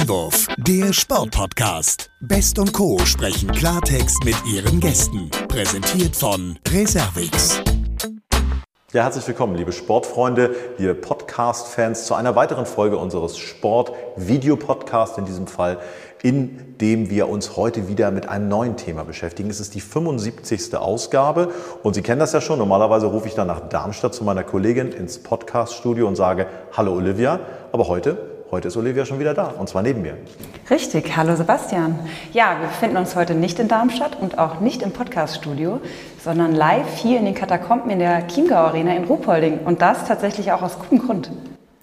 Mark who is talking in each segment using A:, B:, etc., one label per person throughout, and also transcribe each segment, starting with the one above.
A: Einwurf, der Sportpodcast. Best und Co. sprechen Klartext mit ihren Gästen. Präsentiert von Reservix.
B: Ja, herzlich willkommen, liebe Sportfreunde, liebe Podcast-Fans, zu einer weiteren Folge unseres Sport-Video-Podcasts, in diesem Fall, in dem wir uns heute wieder mit einem neuen Thema beschäftigen. Es ist die 75. Ausgabe und Sie kennen das ja schon. Normalerweise rufe ich dann nach Darmstadt zu meiner Kollegin ins Podcast-Studio und sage, hallo Olivia, aber heute Heute ist Olivia schon wieder da und zwar neben mir.
C: Richtig, hallo Sebastian. Ja, wir befinden uns heute nicht in Darmstadt und auch nicht im Podcaststudio, sondern live hier in den Katakomben in der Chiemgau Arena in Ruhpolding und das tatsächlich auch aus gutem Grund.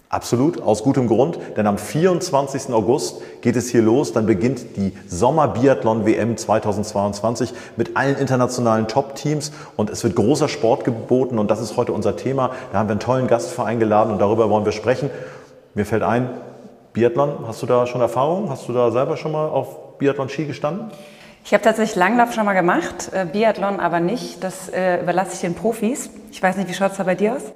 B: Absolut, aus gutem Grund, denn am 24. August geht es hier los, dann beginnt die Sommer-Biathlon-WM 2022 mit allen internationalen Top-Teams und es wird großer Sport geboten und das ist heute unser Thema. Da haben wir einen tollen Gast eingeladen und darüber wollen wir sprechen. Mir fällt ein, Biathlon, hast du da schon Erfahrung? Hast du da selber schon mal auf Biathlon-Ski gestanden?
C: Ich habe tatsächlich Langlauf schon mal gemacht, äh, Biathlon aber nicht. Das äh, überlasse ich den Profis. Ich weiß nicht, wie schaut es da bei dir aus?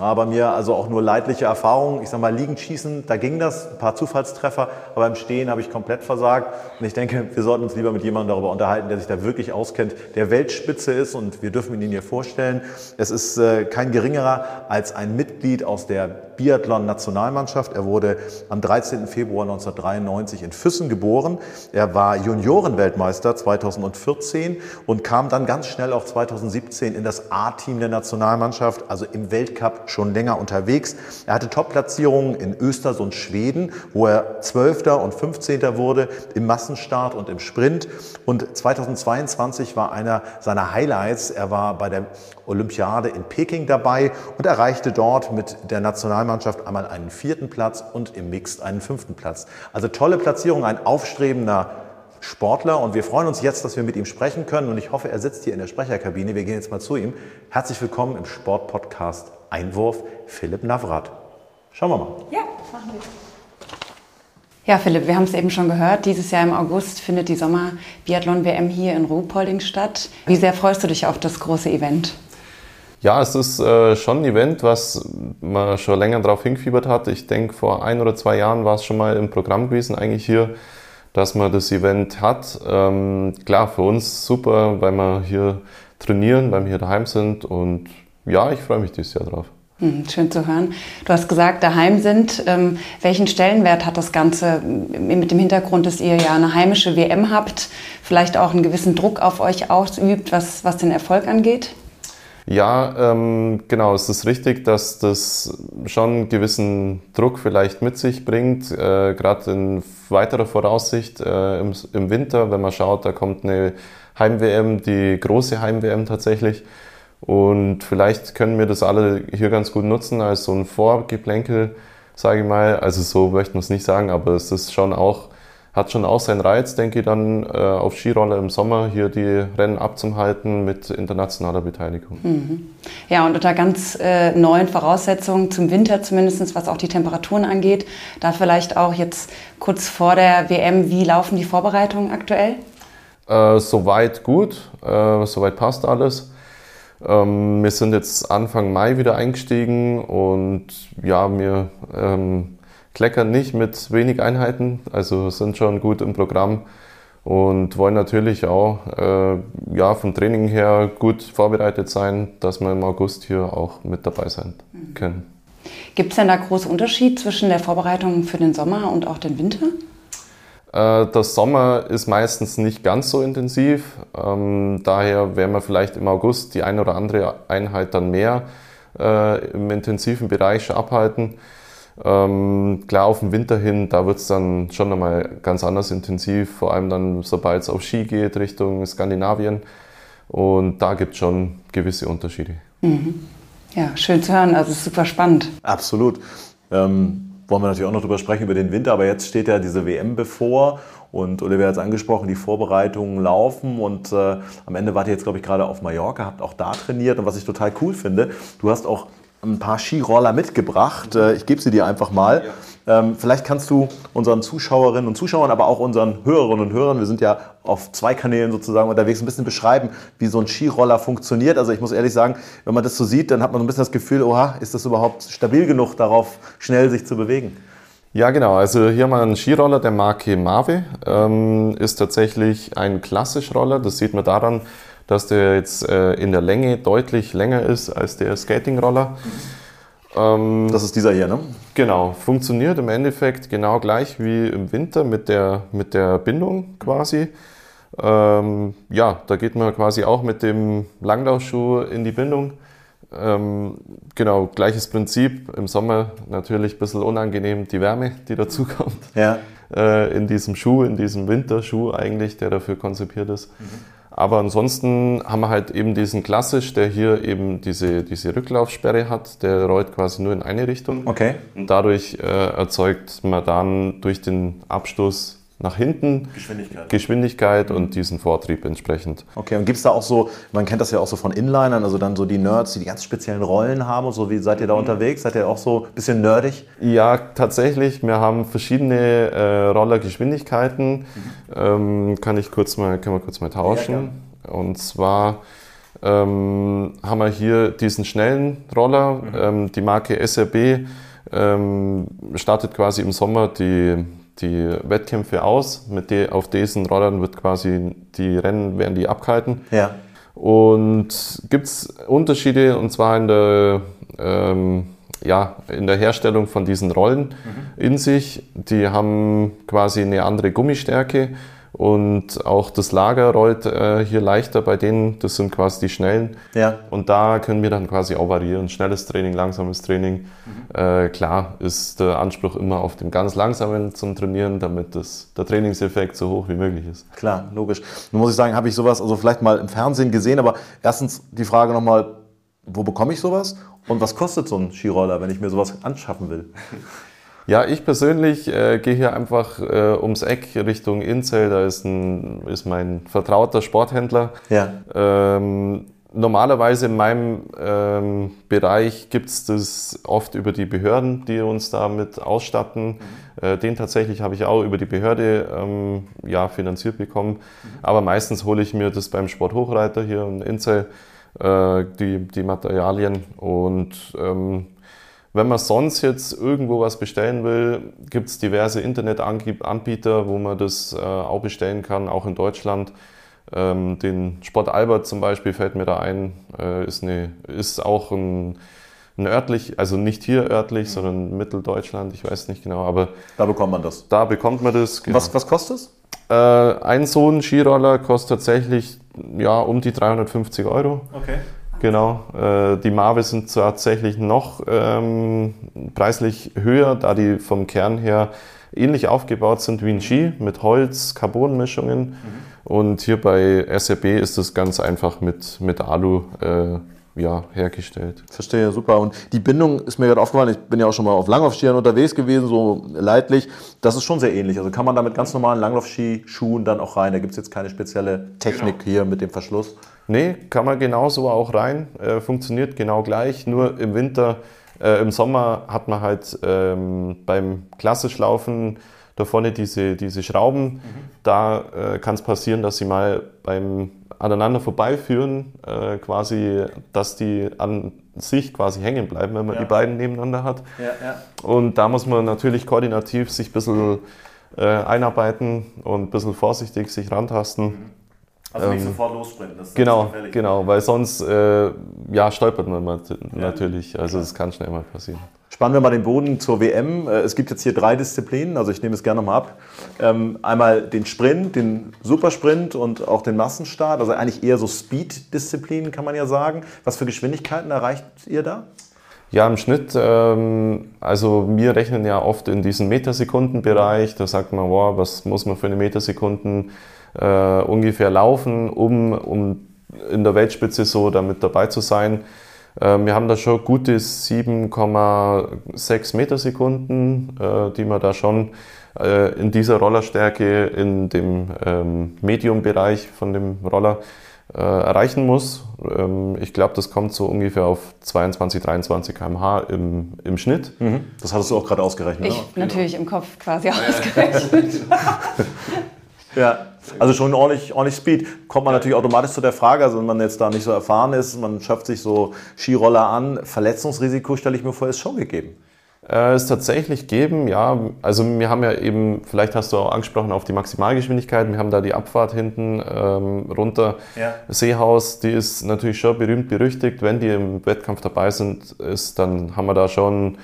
B: Ja, bei mir also auch nur leidliche Erfahrungen. Ich sage mal, liegend schießen, da ging das, ein paar Zufallstreffer, aber im Stehen habe ich komplett versagt. Und ich denke, wir sollten uns lieber mit jemandem darüber unterhalten, der sich da wirklich auskennt, der Weltspitze ist und wir dürfen ihn hier vorstellen. Es ist äh, kein geringerer als ein Mitglied aus der Biathlon-Nationalmannschaft. Er wurde am 13. Februar 1993 in Füssen geboren. Er war Juniorenweltmeister 2014 und kam dann ganz schnell auch 2017 in das A-Team der Nationalmannschaft, also im Weltcup schon länger unterwegs. Er hatte Top-Platzierungen in Östersund, Schweden, wo er 12. und 15. wurde im Massenstart und im Sprint. Und 2022 war einer seiner Highlights. Er war bei der Olympiade in Peking dabei und erreichte dort mit der Nationalmannschaft einmal einen vierten Platz und im Mixed einen fünften Platz. Also tolle Platzierung, ein aufstrebender Sportler und wir freuen uns jetzt, dass wir mit ihm sprechen können und ich hoffe, er sitzt hier in der Sprecherkabine. Wir gehen jetzt mal zu ihm. Herzlich willkommen im Sportpodcast Einwurf, Philipp Navrat. Schauen wir mal.
C: Ja, machen wir. Ja, Philipp, wir haben es eben schon gehört. Dieses Jahr im August findet die Sommer-Biathlon-WM hier in Ruhpolding statt. Wie sehr freust du dich auf das große Event?
D: Ja, es ist äh, schon ein Event, was man schon länger darauf hingefiebert hat. Ich denke, vor ein oder zwei Jahren war es schon mal im Programm gewesen, eigentlich hier, dass man das Event hat. Ähm, klar, für uns super, weil wir hier trainieren, weil wir hier daheim sind und ja, ich freue mich dieses Jahr drauf.
C: Hm, schön zu hören. Du hast gesagt, daheim sind. Ähm, welchen Stellenwert hat das Ganze mit dem Hintergrund, dass ihr ja eine heimische WM habt, vielleicht auch einen gewissen Druck auf euch ausübt, was, was den Erfolg angeht?
D: Ja, ähm, genau, es ist richtig, dass das schon einen gewissen Druck vielleicht mit sich bringt, äh, gerade in weiterer Voraussicht äh, im, im, Winter, wenn man schaut, da kommt eine Heim-WM, die große Heim-WM tatsächlich. Und vielleicht können wir das alle hier ganz gut nutzen als so ein Vorgeplänkel, sage ich mal. Also so möchte man es nicht sagen, aber es ist schon auch hat schon auch seinen Reiz, denke ich, dann äh, auf Skiroller im Sommer hier die Rennen abzuhalten mit internationaler Beteiligung. Mhm.
C: Ja, und unter ganz äh, neuen Voraussetzungen zum Winter zumindest, was auch die Temperaturen angeht. Da vielleicht auch jetzt kurz vor der WM, wie laufen die Vorbereitungen aktuell?
D: Äh, soweit gut, äh, soweit passt alles. Ähm, wir sind jetzt Anfang Mai wieder eingestiegen und ja, wir ähm, kleckern nicht mit wenig Einheiten, also sind schon gut im Programm und wollen natürlich auch äh, ja, vom Training her gut vorbereitet sein, dass wir im August hier auch mit dabei sein mhm. können.
C: Gibt es denn da großen Unterschied zwischen der Vorbereitung für den Sommer und auch den Winter?
D: Äh, der Sommer ist meistens nicht ganz so intensiv, ähm, daher werden wir vielleicht im August die eine oder andere Einheit dann mehr äh, im intensiven Bereich abhalten. Ähm, klar, auf den Winter hin, da wird es dann schon nochmal ganz anders intensiv, vor allem dann, sobald es auf Ski geht, Richtung Skandinavien. Und da gibt es schon gewisse Unterschiede.
C: Mhm. Ja, schön zu hören, also super spannend.
B: Absolut. Ähm, wollen wir natürlich auch noch drüber sprechen, über den Winter, aber jetzt steht ja diese WM bevor und Oliver hat es angesprochen, die Vorbereitungen laufen und äh, am Ende wart ihr jetzt, glaube ich, gerade auf Mallorca, habt auch da trainiert und was ich total cool finde, du hast auch ein paar Skiroller mitgebracht. Äh, ich gebe sie dir einfach mal. Ähm, vielleicht kannst du unseren Zuschauerinnen und Zuschauern, aber auch unseren Hörerinnen und Hörern, wir sind ja auf zwei Kanälen sozusagen unterwegs, ein bisschen beschreiben, wie so ein Skiroller funktioniert. Also ich muss ehrlich sagen, wenn man das so sieht, dann hat man so ein bisschen das Gefühl, oha, ist das überhaupt stabil genug darauf, schnell sich zu bewegen?
D: Ja, genau. Also hier haben wir einen Skiroller der Marke Mave. Ähm, ist tatsächlich ein Klassischroller. Das sieht man daran, dass der jetzt äh, in der Länge deutlich länger ist als der Skatingroller.
B: Ähm, das ist dieser hier, ne?
D: Genau. Funktioniert im Endeffekt genau gleich wie im Winter mit der, mit der Bindung quasi. Ähm, ja, da geht man quasi auch mit dem Langlaufschuh in die Bindung. Ähm, genau, gleiches Prinzip. Im Sommer natürlich ein bisschen unangenehm die Wärme, die dazukommt.
B: Ja.
D: Äh, in diesem Schuh, in diesem Winterschuh eigentlich, der dafür konzipiert ist. Mhm. Aber ansonsten haben wir halt eben diesen klassisch, der hier eben diese, diese Rücklaufsperre hat. Der rollt quasi nur in eine Richtung.
B: Okay.
D: Und dadurch äh, erzeugt man dann durch den Abstoß nach hinten.
B: Geschwindigkeit.
D: Geschwindigkeit und diesen Vortrieb entsprechend.
B: Okay, und gibt es da auch so, man kennt das ja auch so von Inlinern, also dann so die Nerds, die die ganz speziellen Rollen haben und so, wie seid ihr da mhm. unterwegs? Seid ihr auch so ein bisschen nerdig?
D: Ja, tatsächlich. Wir haben verschiedene äh, Rollergeschwindigkeiten. Mhm. Ähm, kann ich kurz mal, können wir kurz mal tauschen. Ja, und zwar ähm, haben wir hier diesen schnellen Roller, mhm. ähm, die Marke SRB ähm, startet quasi im Sommer die die Wettkämpfe aus. Mit de, auf diesen Rollern wird quasi die Rennen werden die abgehalten.
B: Ja.
D: Und gibt es Unterschiede und zwar in der, ähm, ja, in der Herstellung von diesen Rollen mhm. in sich. Die haben quasi eine andere Gummistärke und auch das Lager rollt äh, hier leichter bei denen, das sind quasi die schnellen.
B: Ja.
D: Und da können wir dann quasi auch variieren. Schnelles Training, langsames Training. Mhm. Äh, klar ist der Anspruch immer auf dem ganz langsamen zum Trainieren, damit das, der Trainingseffekt so hoch wie möglich ist.
B: Klar, logisch. Nun muss ich sagen, habe ich sowas also vielleicht mal im Fernsehen gesehen, aber erstens die Frage nochmal, wo bekomme ich sowas? Und was kostet so ein Skiroller, wenn ich mir sowas anschaffen will?
D: Ja, ich persönlich äh, gehe hier einfach äh, ums Eck Richtung Inzell. Da ist, ein, ist mein vertrauter Sporthändler.
B: Ja.
D: Ähm, normalerweise in meinem ähm, Bereich gibt es das oft über die Behörden, die uns damit ausstatten. Mhm. Äh, den tatsächlich habe ich auch über die Behörde ähm, ja, finanziert bekommen. Mhm. Aber meistens hole ich mir das beim Sporthochreiter hier in Inzell, äh, die, die Materialien. Und ähm, wenn man sonst jetzt irgendwo was bestellen will, gibt es diverse Internetanbieter, wo man das äh, auch bestellen kann, auch in Deutschland. Ähm, den Sport Albert zum Beispiel fällt mir da ein, äh, ist, eine, ist auch ein, ein örtlich, also nicht hier örtlich, mhm. sondern Mitteldeutschland, ich weiß nicht genau, aber.
B: Da bekommt man das.
D: Da bekommt man das.
B: Genau. Was, was kostet es?
D: Äh, ein so ein Skiroller kostet tatsächlich ja, um die 350 Euro.
B: Okay.
D: Genau, äh, die Marve sind tatsächlich noch ähm, preislich höher, da die vom Kern her ähnlich aufgebaut sind wie ein Ski mit Holz, Carbonmischungen. Mhm. Und hier bei SRB ist das ganz einfach mit, mit Alu äh, ja, hergestellt.
B: Verstehe, super. Und die Bindung ist mir gerade aufgefallen, ich bin ja auch schon mal auf Langlaufskiern unterwegs gewesen, so leidlich. Das ist schon sehr ähnlich. Also kann man da mit ganz normalen Langlaufskischuhen dann auch rein. Da gibt es jetzt keine spezielle Technik genau. hier mit dem Verschluss.
D: Nee, kann man genauso auch rein. Äh, funktioniert genau gleich. Nur im Winter, äh, im Sommer hat man halt ähm, beim Klassischlaufen da vorne diese, diese Schrauben. Mhm. Da äh, kann es passieren, dass sie mal beim aneinander vorbeiführen, äh, quasi, dass die an sich quasi hängen bleiben, wenn man ja. die beiden nebeneinander hat.
B: Ja.
D: Und da muss man natürlich koordinativ sich ein bisschen äh, einarbeiten und ein bisschen vorsichtig sich rantasten. Mhm.
B: Also nicht ähm, sofort lossprinten. Das
D: genau, genau, weil sonst äh, ja, stolpert man natürlich. Also es kann schnell mal passieren.
B: Spannen wir mal den Boden zur WM. Äh, es gibt jetzt hier drei Disziplinen, also ich nehme es gerne mal ab. Ähm, einmal den Sprint, den Supersprint und auch den Massenstart. Also eigentlich eher so Speed-Disziplinen, kann man ja sagen. Was für Geschwindigkeiten erreicht ihr da?
D: Ja, im Schnitt, ähm, also wir rechnen ja oft in diesen Metersekundenbereich. Da sagt man, wow, was muss man für eine Metersekunden äh, ungefähr laufen, um, um in der Weltspitze so damit dabei zu sein. Äh, wir haben da schon gute 7,6 Metersekunden, äh, die man da schon äh, in dieser Rollerstärke in dem ähm, Medium-Bereich von dem Roller äh, erreichen muss. Ähm, ich glaube, das kommt so ungefähr auf 22, 23 km/h im, im Schnitt.
B: Mhm. Das hattest du auch gerade ausgerechnet.
C: Ich ne? natürlich im Kopf quasi ausgerechnet.
B: ja. Also schon ordentlich, ordentlich Speed. Kommt man natürlich automatisch zu der Frage, also wenn man jetzt da nicht so erfahren ist, man schafft sich so Skiroller an, Verletzungsrisiko stelle ich mir vor, ist schon gegeben.
D: Äh, es tatsächlich geben, ja. Also wir haben ja eben, vielleicht hast du auch angesprochen auf die Maximalgeschwindigkeit, wir haben da die Abfahrt hinten ähm, runter. Ja. Seehaus, die ist natürlich schon berühmt berüchtigt. Wenn die im Wettkampf dabei sind, ist, dann haben wir da schon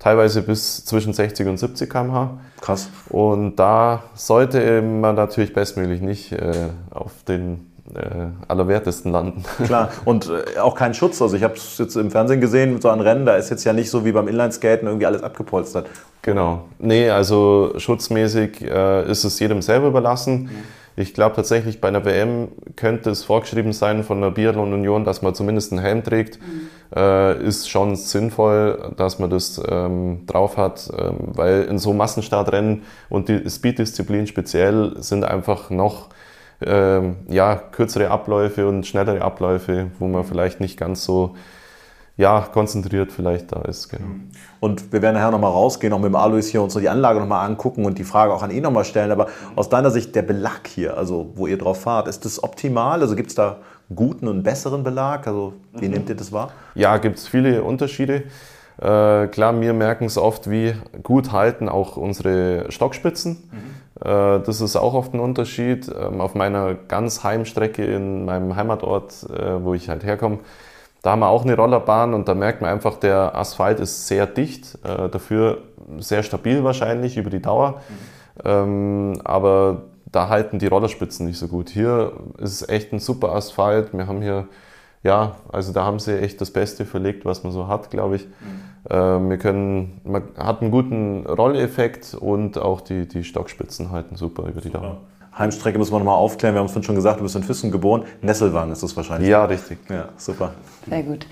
D: teilweise bis zwischen 60 und 70 km/h.
B: Krass.
D: Und da sollte man natürlich bestmöglich nicht äh, auf den äh, allerwertesten landen.
B: Klar, und äh, auch kein Schutz. Also ich habe es jetzt im Fernsehen gesehen, so ein Rennen, da ist jetzt ja nicht so wie beim Inlineskaten irgendwie alles abgepolstert.
D: Genau. Nee, also schutzmäßig äh, ist es jedem selber überlassen. Mhm. Ich glaube tatsächlich, bei einer WM könnte es vorgeschrieben sein von der Biathlon Union, dass man zumindest einen Helm trägt. Mhm. Äh, ist schon sinnvoll, dass man das ähm, drauf hat, ähm, weil in so Massenstartrennen und die Speed-Disziplin speziell sind einfach noch ähm, ja, kürzere Abläufe und schnellere Abläufe, wo man vielleicht nicht ganz so ja, konzentriert vielleicht da ist. Genau.
B: Und wir werden nachher nochmal rausgehen, auch mit dem Alois hier uns so die Anlage nochmal angucken und die Frage auch an ihn nochmal stellen. Aber aus deiner Sicht, der Belag hier, also wo ihr drauf fahrt, ist das optimal? Also gibt es da guten und besseren Belag? Also wie mhm. nehmt ihr das wahr?
D: Ja, gibt es viele Unterschiede. Äh, klar, wir merken es oft, wie gut halten auch unsere Stockspitzen. Mhm. Äh, das ist auch oft ein Unterschied. Ähm, auf meiner ganz Heimstrecke in meinem Heimatort, äh, wo ich halt herkomme, da haben wir auch eine Rollerbahn und da merkt man einfach, der Asphalt ist sehr dicht, äh, dafür sehr stabil wahrscheinlich über die Dauer. Mhm. Aber da halten die Rollerspitzen nicht so gut. Hier ist es echt ein super Asphalt. Wir haben hier, ja, also da haben sie echt das Beste verlegt, was man so hat, glaube ich. Mhm. Ähm, wir können, man hat einen guten Rolleffekt und auch die, die Stockspitzen halten super über die Dauer.
B: Heimstrecke müssen wir nochmal aufklären. Wir haben es vorhin schon gesagt, du bist in Füssen geboren. Nesselwang ist das wahrscheinlich.
D: Ja, richtig.
B: Ja, super.
C: Sehr gut.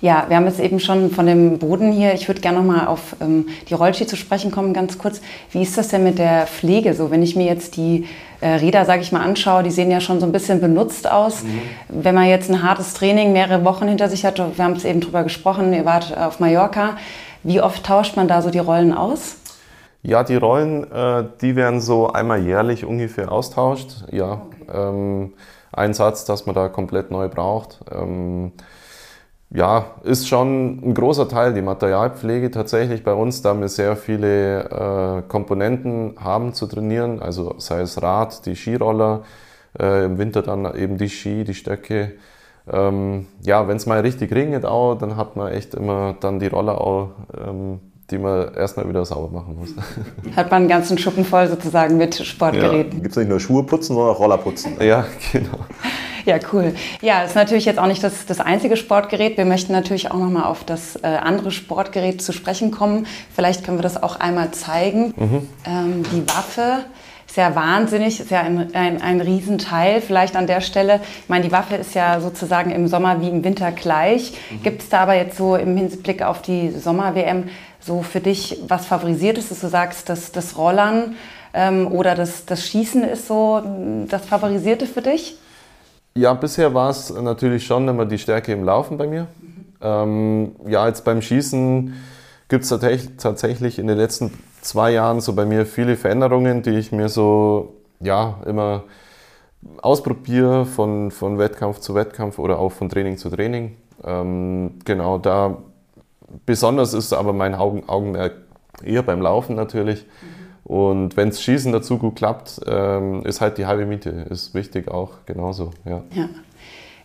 C: Ja, wir haben jetzt eben schon von dem Boden hier. Ich würde gerne noch mal auf ähm, die Rollski zu sprechen kommen, ganz kurz. Wie ist das denn mit der Pflege? So, wenn ich mir jetzt die äh, Räder, sage ich mal, anschaue, die sehen ja schon so ein bisschen benutzt aus. Mhm. Wenn man jetzt ein hartes Training mehrere Wochen hinter sich hat, wir haben es eben drüber gesprochen, ihr wart auf Mallorca. Wie oft tauscht man da so die Rollen aus?
D: Ja, die Rollen, äh, die werden so einmal jährlich ungefähr austauscht. Ja, okay. ähm, ein Satz, dass man da komplett neu braucht. Ähm, ja, ist schon ein großer Teil die Materialpflege tatsächlich bei uns, da wir sehr viele äh, Komponenten haben zu trainieren, also sei es Rad, die Skiroller, äh, im Winter dann eben die Ski, die Stöcke. Ähm, ja, wenn es mal richtig regnet auch, dann hat man echt immer dann die Roller auch, ähm, die man erstmal wieder sauber machen muss.
C: Hat man einen ganzen Schuppen voll sozusagen mit Sportgeräten.
B: Ja. Gibt es nicht nur Schuhe putzen, sondern auch Roller putzen.
D: Ja, genau.
C: Ja, cool. Ja, ist natürlich jetzt auch nicht das, das einzige Sportgerät. Wir möchten natürlich auch nochmal auf das äh, andere Sportgerät zu sprechen kommen. Vielleicht können wir das auch einmal zeigen. Mhm. Ähm, die Waffe ja wahnsinnig, ist ja ein, ein, ein Riesenteil. Vielleicht an der Stelle, ich meine, die Waffe ist ja sozusagen im Sommer wie im Winter gleich. Mhm. Gibt es da aber jetzt so im Hinblick auf die Sommer-WM so für dich was favorisiert ist, dass du sagst, dass das Rollern ähm, oder das, das Schießen ist so das Favorisierte für dich?
D: Ja, bisher war es natürlich schon immer die Stärke im Laufen bei mir. Ähm, ja, jetzt beim Schießen gibt es tatsächlich in den letzten zwei Jahren so bei mir viele Veränderungen, die ich mir so ja immer ausprobiere von, von Wettkampf zu Wettkampf oder auch von Training zu Training. Ähm, genau, da besonders ist aber mein Augenmerk eher beim Laufen natürlich. Mhm. Und wenn das Schießen dazu gut klappt, ähm, ist halt die halbe Miete, ist wichtig auch genauso. Ja.
C: ja.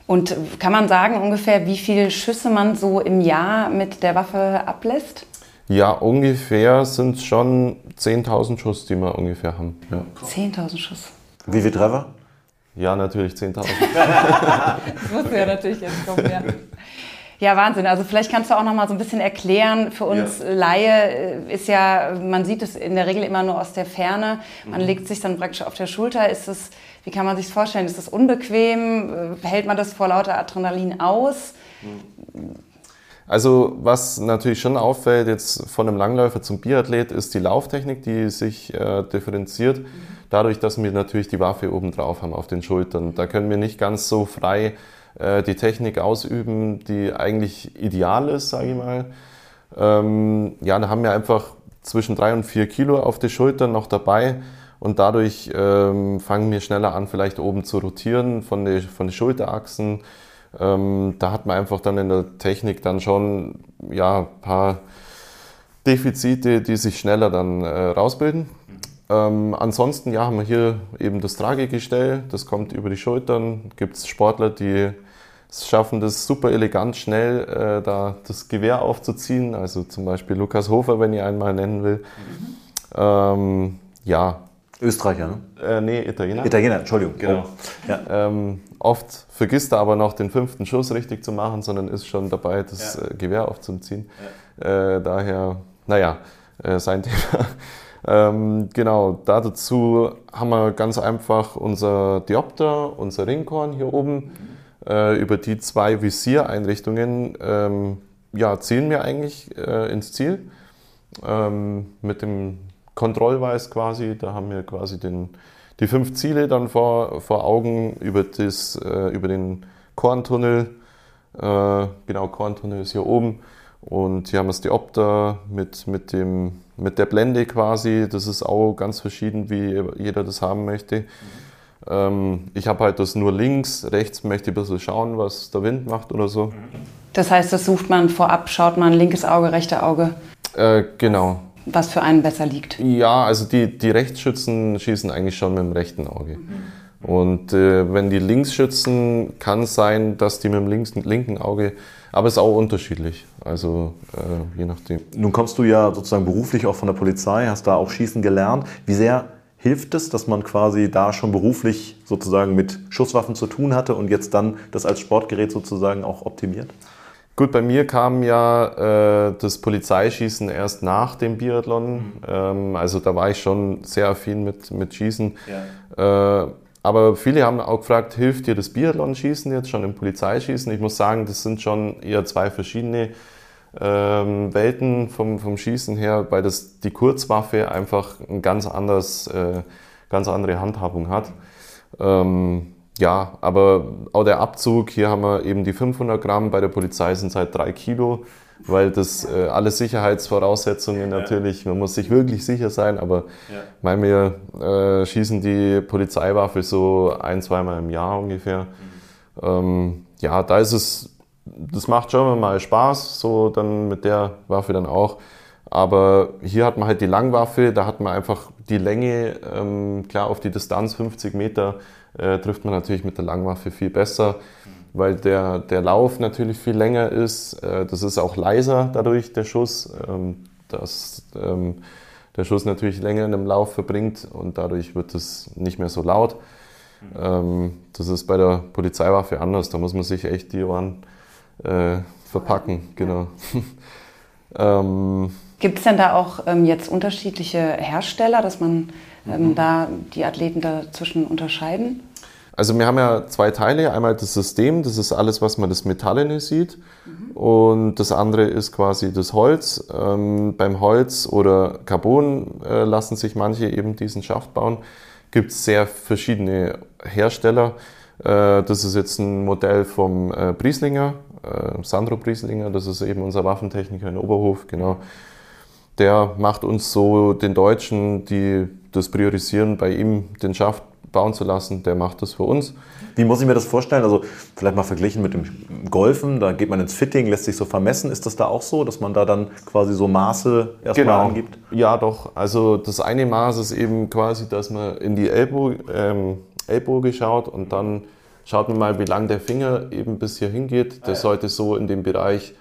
C: Und kann man sagen ungefähr, wie viele Schüsse man so im Jahr mit der Waffe ablässt?
D: Ja, ungefähr sind es schon 10.000 Schuss, die wir ungefähr haben. Ja.
C: 10.000 Schuss.
B: Wie viel Treffer?
D: Ja, natürlich 10.000. das
C: musste ja natürlich jetzt kommen, ja. Ja, Wahnsinn. Also vielleicht kannst du auch noch mal so ein bisschen erklären. Für uns ja. Laie äh, ist ja, man sieht es in der Regel immer nur aus der Ferne. Man mhm. legt sich dann praktisch auf der Schulter. Ist es, wie kann man sich vorstellen? Ist das unbequem? Äh, hält man das vor lauter Adrenalin aus?
D: Also was natürlich schon auffällt jetzt von einem Langläufer zum Biathlet ist die Lauftechnik, die sich äh, differenziert. Dadurch, dass wir natürlich die Waffe oben drauf haben auf den Schultern. Da können wir nicht ganz so frei äh, die Technik ausüben, die eigentlich ideal ist, sage ich mal. Ähm, ja, da haben wir einfach zwischen drei und vier Kilo auf die Schultern noch dabei und dadurch ähm, fangen wir schneller an, vielleicht oben zu rotieren von den von die Schulterachsen. Ähm, da hat man einfach dann in der Technik dann schon ja, ein paar Defizite, die sich schneller dann äh, rausbilden. Ähm, ansonsten ja, haben wir hier eben das Tragegestell, das kommt über die Schultern. Gibt es Sportler, die es schaffen, das super elegant schnell äh, da das Gewehr aufzuziehen. Also zum Beispiel Lukas Hofer, wenn ich einmal nennen will. Ähm, ja.
B: Österreicher, ne?
D: Äh, nee, Italiener.
B: Italiener, Entschuldigung.
D: Genau. Oh. Ja. Ähm, oft vergisst er aber noch den fünften Schuss richtig zu machen, sondern ist schon dabei, das ja. Äh, Gewehr aufzuziehen. Ja. Äh, daher, naja, äh, sein Thema. Ähm, genau, dazu haben wir ganz einfach unser Diopter, unser Ringkorn hier oben. Mhm. Äh, über die zwei Visiereinrichtungen ähm, ja, zielen wir eigentlich äh, ins Ziel. Ähm, mit dem Kontrollweis quasi, da haben wir quasi den, die fünf Ziele dann vor, vor Augen über, das, äh, über den Korntunnel. Äh, genau, Korntunnel ist hier oben. Und hier haben wir das Diopter mit, mit dem mit der Blende quasi. Das ist auch ganz verschieden, wie jeder das haben möchte. Mhm. Ähm, ich habe halt das nur links, rechts möchte ich ein bisschen schauen, was der Wind macht oder so.
C: Das heißt, das sucht man vorab, schaut man linkes Auge, rechte Auge.
D: Äh, genau.
C: Was für einen besser liegt.
D: Ja, also die, die Rechtsschützen schießen eigentlich schon mit dem rechten Auge. Mhm. Und äh, wenn die Linksschützen, kann es sein, dass die mit dem links, linken Auge aber es ist auch unterschiedlich, also äh, je nachdem.
B: Nun kommst du ja sozusagen beruflich auch von der Polizei, hast da auch Schießen gelernt. Wie sehr hilft es, dass man quasi da schon beruflich sozusagen mit Schusswaffen zu tun hatte und jetzt dann das als Sportgerät sozusagen auch optimiert?
D: Gut, bei mir kam ja äh, das Polizeischießen erst nach dem Biathlon. Mhm. Ähm, also da war ich schon sehr affin mit, mit Schießen. Ja. Äh, aber viele haben auch gefragt, hilft dir das Biathlon-Schießen jetzt schon im Polizeischießen? Ich muss sagen, das sind schon eher zwei verschiedene ähm, Welten vom, vom Schießen her, weil das die Kurzwaffe einfach ein ganz anderes, äh, ganz andere Handhabung hat. Ähm, ja, aber auch der Abzug, hier haben wir eben die 500 Gramm, bei der Polizei sind es halt drei Kilo weil das äh, alle Sicherheitsvoraussetzungen natürlich, man muss sich wirklich sicher sein, aber ja. weil wir äh, schießen die Polizeiwaffe so ein, zweimal im Jahr ungefähr. Mhm. Ähm, ja, da ist es, das macht schon mal Spaß, so dann mit der Waffe dann auch. Aber hier hat man halt die Langwaffe, da hat man einfach die Länge, ähm, klar auf die Distanz 50 Meter äh, trifft man natürlich mit der Langwaffe viel besser. Weil der, der Lauf natürlich viel länger ist. Äh, das ist auch leiser dadurch, der Schuss, ähm, dass ähm, der Schuss natürlich länger in dem Lauf verbringt und dadurch wird es nicht mehr so laut. Ähm, das ist bei der Polizeiwaffe anders, da muss man sich echt die Ohren äh, verpacken, genau.
C: ähm, Gibt es denn da auch ähm, jetzt unterschiedliche Hersteller, dass man ähm, mhm. da die Athleten dazwischen unterscheiden?
D: Also wir haben ja zwei Teile. Einmal das System, das ist alles, was man das Metallene sieht. Mhm. Und das andere ist quasi das Holz. Ähm, beim Holz oder Carbon äh, lassen sich manche eben diesen Schaft bauen. Gibt es sehr verschiedene Hersteller. Äh, das ist jetzt ein Modell vom äh, Brieslinger, äh, Sandro Brieslinger, das ist eben unser Waffentechniker in Oberhof, genau. Der macht uns so den Deutschen, die das priorisieren, bei ihm den Schaft bauen zu lassen, der macht das für uns.
B: Wie muss ich mir das vorstellen? Also vielleicht mal verglichen mit dem Golfen, da geht man ins Fitting, lässt sich so vermessen. Ist das da auch so, dass man da dann quasi so Maße erstmal genau. angibt?
D: Ja, doch. Also das eine Maß ist eben quasi, dass man in die Ellbogen, ähm, schaut und dann schaut man mal, wie lang der Finger eben bis hier hingeht. Der ah, sollte so in dem Bereich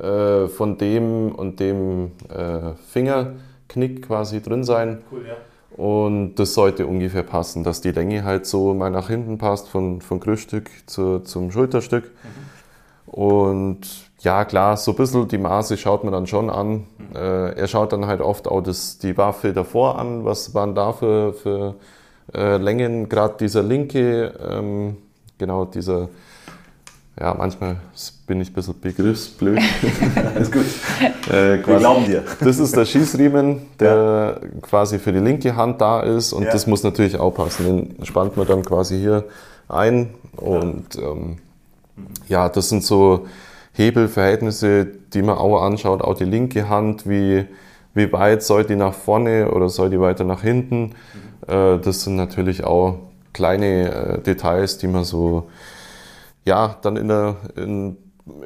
D: äh, von dem und dem äh, Fingerknick quasi drin sein. Cool, ja. Und das sollte ungefähr passen, dass die Länge halt so mal nach hinten passt, von, von Grüßstück zu, zum Schulterstück. Mhm. Und ja, klar, so ein bisschen die Maße schaut man dann schon an. Mhm. Äh, er schaut dann halt oft auch das, die Waffe davor an, was waren da für, für äh, Längen, gerade dieser linke, ähm, genau dieser ja, manchmal bin ich ein bisschen begriffsblöd.
B: Alles gut. äh, Wir glauben dir.
D: Das ist der Schießriemen, der ja. quasi für die linke Hand da ist und ja. das muss natürlich auch passen. Den spannt man dann quasi hier ein und ähm, ja, das sind so Hebelverhältnisse, die man auch anschaut. Auch die linke Hand, wie, wie weit soll die nach vorne oder soll die weiter nach hinten? Mhm. Äh, das sind natürlich auch kleine äh, Details, die man so ja, dann in der, in,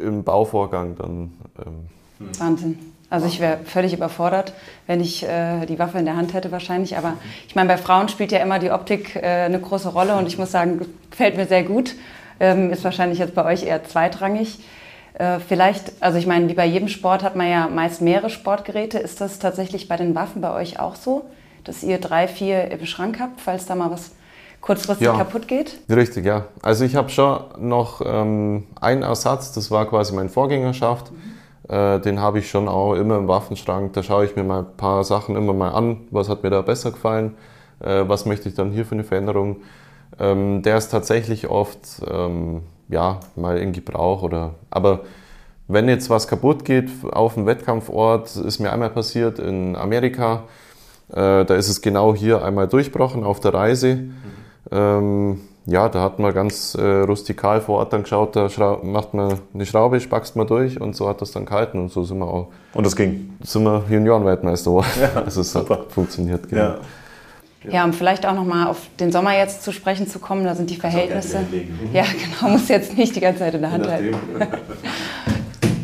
D: im Bauvorgang dann.
C: Ähm, Wahnsinn. Also ich wäre völlig überfordert, wenn ich äh, die Waffe in der Hand hätte wahrscheinlich. Aber ich meine, bei Frauen spielt ja immer die Optik äh, eine große Rolle und ich muss sagen, gefällt mir sehr gut. Ähm, ist wahrscheinlich jetzt bei euch eher zweitrangig. Äh, vielleicht, also ich meine, wie bei jedem Sport hat man ja meist mehrere Sportgeräte. Ist das tatsächlich bei den Waffen bei euch auch so, dass ihr drei, vier im Schrank habt, falls da mal was kurzfristig ja, kaputt geht?
D: Richtig, ja. Also ich habe schon noch ähm, einen Ersatz, das war quasi mein Vorgängerschaft. Mhm äh, den habe ich schon auch immer im Waffenschrank. Da schaue ich mir mal ein paar Sachen immer mal an. Was hat mir da besser gefallen? Äh, was möchte ich dann hier für eine Veränderung? Ähm, der ist tatsächlich oft ähm, ja, mal in Gebrauch oder. Aber wenn jetzt was kaputt geht auf dem Wettkampfort, ist mir einmal passiert in Amerika. Äh, da ist es genau hier einmal durchbrochen auf der Reise. Mhm. Ähm, ja, da hat man ganz äh, rustikal vor Ort dann geschaut, da macht man eine Schraube, spackst man durch und so hat das dann gehalten und so sind wir auch.
B: Und das ging?
D: Sind wir Juniorenweltmeister geworden. Ja, also es super. hat funktioniert.
C: Genau. Ja. Ja, um vielleicht auch nochmal auf den Sommer jetzt zu sprechen zu kommen, da sind die Verhältnisse. Ja, genau, muss jetzt nicht die ganze Zeit in der Hand halten.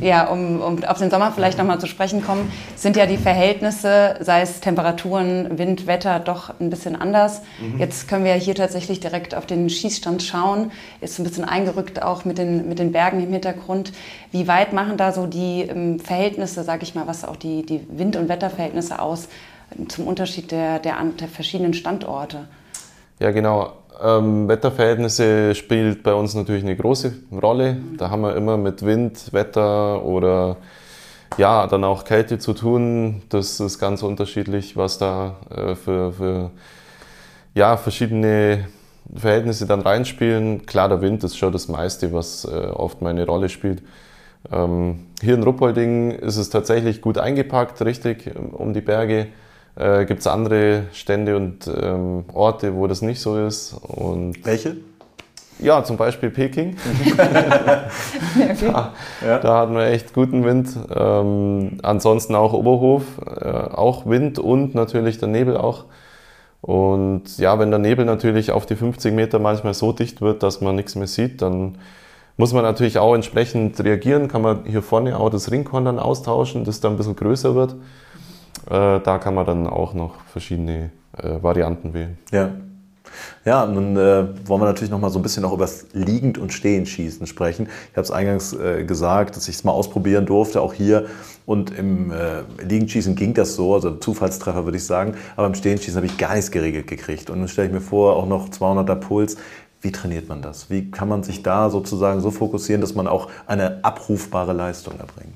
C: ja, um, um auf den Sommer vielleicht nochmal zu sprechen kommen, sind ja die Verhältnisse, sei es Temperaturen, Wind, Wetter, doch ein bisschen anders. Mhm. Jetzt können wir hier tatsächlich direkt auf den Schießstand schauen. Ist ein bisschen eingerückt auch mit den, mit den Bergen im Hintergrund. Wie weit machen da so die ähm, Verhältnisse, sage ich mal, was auch die, die Wind- und Wetterverhältnisse aus, zum Unterschied der, der, der verschiedenen Standorte?
D: Ja, genau. Ähm, Wetterverhältnisse spielt bei uns natürlich eine große Rolle. Da haben wir immer mit Wind, Wetter oder ja, dann auch Kälte zu tun. Das ist ganz unterschiedlich, was da äh, für, für ja, verschiedene Verhältnisse dann reinspielen. Klar, der Wind ist schon das meiste, was äh, oft meine Rolle spielt. Ähm, hier in Ruppolding ist es tatsächlich gut eingepackt, richtig, um die Berge äh, gibt es andere Stände und ähm, Orte, wo das nicht so ist. Und
B: Welche?
D: Ja, zum Beispiel Peking. okay. da, ja. da, hatten wir echt guten Wind. Ähm, ansonsten auch Oberhof, äh, auch Wind und natürlich der Nebel auch. Und ja, wenn der Nebel natürlich auf die 50 Meter manchmal so dicht wird, dass man nichts mehr sieht, dann muss man natürlich auch entsprechend reagieren. Kann man hier vorne auch das Ringhorn dann austauschen, das dann ein bisschen größer wird. Äh, da kann man dann auch noch verschiedene äh, Varianten wählen.
B: Ja. Ja, nun äh, wollen wir natürlich noch mal so ein bisschen auch über das Liegend- und Stehenschießen sprechen. Ich habe es eingangs äh, gesagt, dass ich es mal ausprobieren durfte, auch hier. Und im äh, Liegendschießen ging das so, also Zufallstreffer würde ich sagen. Aber im Stehenschießen habe ich gar nichts geregelt gekriegt. Und nun stelle ich mir vor, auch noch 200er Puls. Wie trainiert man das? Wie kann man sich da sozusagen so fokussieren, dass man auch eine abrufbare Leistung erbringt?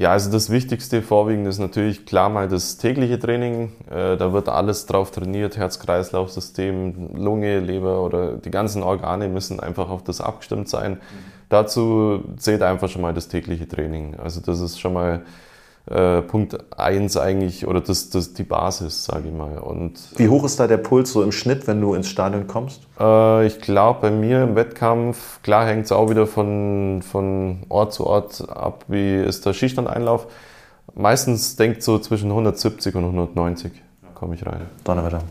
D: Ja, also das Wichtigste vorwiegend ist natürlich klar mal das tägliche Training. Äh, da wird alles drauf trainiert, Herz-Kreislauf-System, Lunge, Leber oder die ganzen Organe müssen einfach auf das abgestimmt sein. Mhm. Dazu zählt einfach schon mal das tägliche Training. Also das ist schon mal äh, Punkt 1 eigentlich, oder das, das die Basis, sage ich mal. Und,
B: Wie hoch ist da der Puls so im Schnitt, wenn du ins Stadion kommst?
D: Äh, ich glaube, bei mir im Wettkampf, klar hängt es auch wieder von, von Ort zu Ort ab, wie ist der Schießstandeinlauf. Meistens denkt so zwischen 170 und 190 komme ich rein.
B: Donnerwetter.